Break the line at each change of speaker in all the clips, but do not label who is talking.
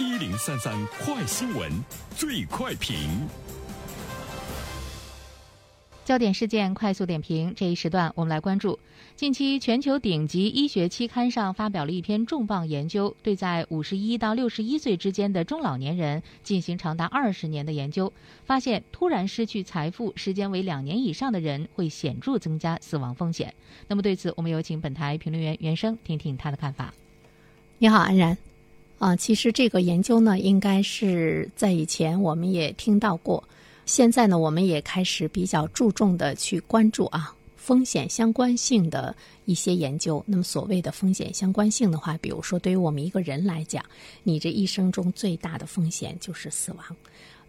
一零三三快新闻，最快评。
焦点事件快速点评，这一时段我们来关注：近期全球顶级医学期刊上发表了一篇重磅研究，对在五十一到六十一岁之间的中老年人进行长达二十年的研究，发现突然失去财富时间为两年以上的人会显著增加死亡风险。那么对此，我们有请本台评论员袁生听听他的看法。
你好，安然。啊，其实这个研究呢，应该是在以前我们也听到过。现在呢，我们也开始比较注重的去关注啊风险相关性的一些研究。那么所谓的风险相关性的话，比如说对于我们一个人来讲，你这一生中最大的风险就是死亡。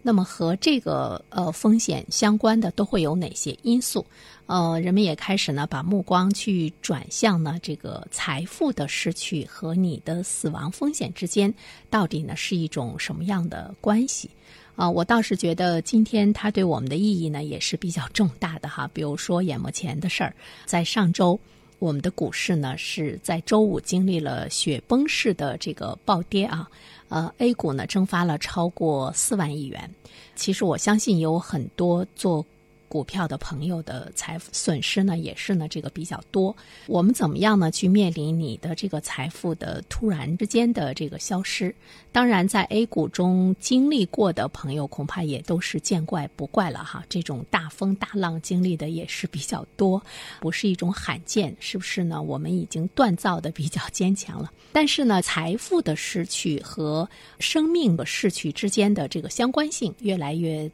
那么和这个呃风险相关的都会有哪些因素？呃，人们也开始呢把目光去转向呢这个财富的失去和你的死亡风险之间到底呢是一种什么样的关系？啊，我倒是觉得今天它对我们的意义呢也是比较重大的哈。比如说眼目前的事儿，在上周我们的股市呢是在周五经历了雪崩式的这个暴跌啊，呃，A 股呢蒸发了超过四万亿元。其实我相信有很多做。股票的朋友的财富损失呢，也是呢这个比较多。我们怎么样呢去面临你的这个财富的突然之间的这个消失？当然，在 A 股中经历过的朋友，恐怕也都是见怪不怪了哈。这种大风大浪经历的也是比较多，不是一种罕见，是不是呢？我们已经锻造的比较坚强了。但是呢，财富的失去和生命的逝去之间的这个相关性越来越。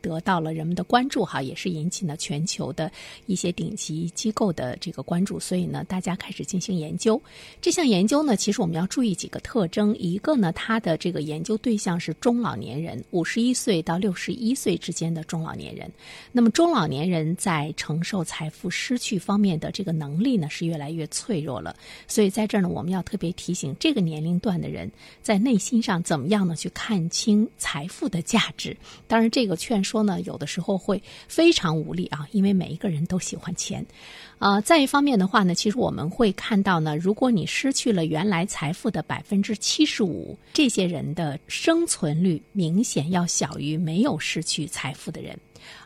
得到了人们的关注，哈，也是引起了全球的一些顶级机构的这个关注，所以呢，大家开始进行研究。这项研究呢，其实我们要注意几个特征：一个呢，它的这个研究对象是中老年人，五十一岁到六十一岁之间的中老年人。那么，中老年人在承受财富失去方面的这个能力呢，是越来越脆弱了。所以，在这儿呢，我们要特别提醒这个年龄段的人，在内心上怎么样呢？去看清财富的价值。当然，这个劝。说呢，有的时候会非常无力啊，因为每一个人都喜欢钱，啊，再一方面的话呢，其实我们会看到呢，如果你失去了原来财富的百分之七十五，这些人的生存率明显要小于没有失去财富的人，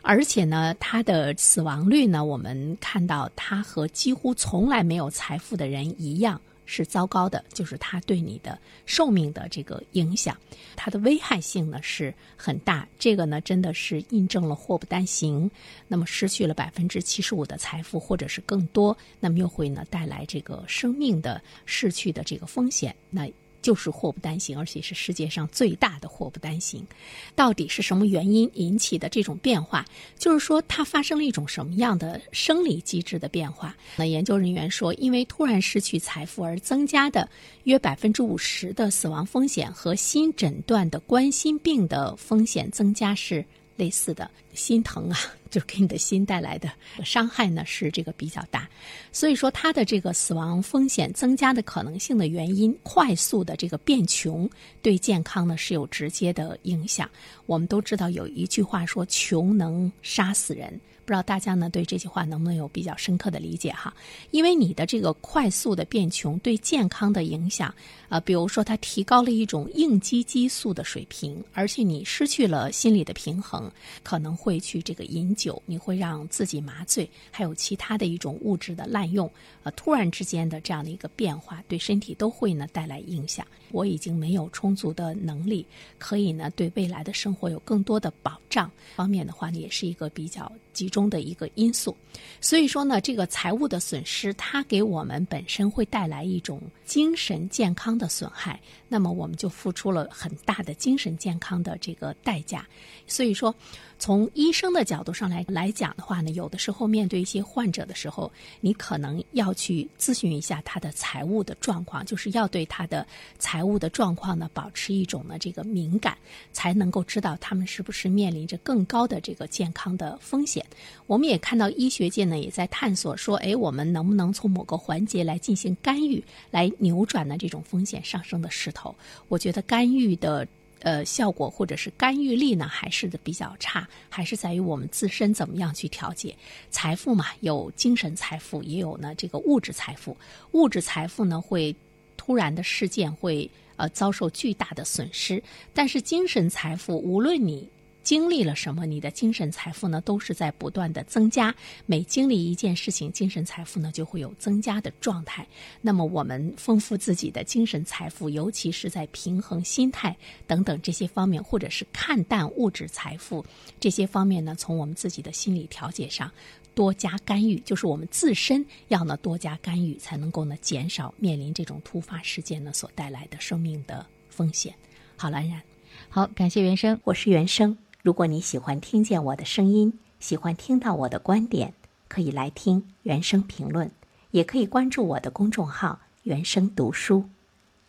而且呢，他的死亡率呢，我们看到他和几乎从来没有财富的人一样。是糟糕的，就是它对你的寿命的这个影响，它的危害性呢是很大。这个呢真的是印证了祸不单行。那么失去了百分之七十五的财富，或者是更多，那么又会呢带来这个生命的逝去的这个风险。那。就是祸不单行，而且是世界上最大的祸不单行。到底是什么原因引起的这种变化？就是说，它发生了一种什么样的生理机制的变化？那研究人员说，因为突然失去财富而增加的约百分之五十的死亡风险和新诊断的冠心病的风险增加是。类似的心疼啊，就给你的心带来的伤害呢，是这个比较大。所以说，它的这个死亡风险增加的可能性的原因，快速的这个变穷，对健康呢是有直接的影响。我们都知道有一句话说：“穷能杀死人。”不知道大家呢对这句话能不能有比较深刻的理解哈？因为你的这个快速的变穷对健康的影响，啊，比如说它提高了一种应激激素的水平，而且你失去了心理的平衡，可能会去这个饮酒酒，你会让自己麻醉，还有其他的一种物质的滥用，呃，突然之间的这样的一个变化，对身体都会呢带来影响。我已经没有充足的能力，可以呢对未来的生活有更多的保障方面的话呢，也是一个比较集。中的一个因素，所以说呢，这个财务的损失，它给我们本身会带来一种精神健康的损害，那么我们就付出了很大的精神健康的这个代价，所以说。从医生的角度上来来讲的话呢，有的时候面对一些患者的时候，你可能要去咨询一下他的财务的状况，就是要对他的财务的状况呢保持一种呢这个敏感，才能够知道他们是不是面临着更高的这个健康的风险。我们也看到医学界呢也在探索说，哎，我们能不能从某个环节来进行干预，来扭转呢这种风险上升的势头？我觉得干预的。呃，效果或者是干预力呢，还是的比较差，还是在于我们自身怎么样去调节财富嘛？有精神财富，也有呢这个物质财富。物质财富呢，会突然的事件会呃遭受巨大的损失。但是精神财富，无论你经历了什么，你的精神财富呢都是在不断的增加。每经历一件事情，精神财富呢就会有增加的状态。那么我们丰富自己的精神财富，尤其是在平衡心态等等这些方面，或者是看淡物质财富这些方面呢，从我们自己的心理调节上多加干预，就是我们自身要呢多加干预，才能够呢减少面临这种突发事件呢所带来的生命的风险。好了，安然，
好，感谢原生，
我是原生。如果你喜欢听见我的声音，喜欢听到我的观点，可以来听原声评论，也可以关注我的公众号“原声读书”。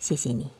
谢谢你。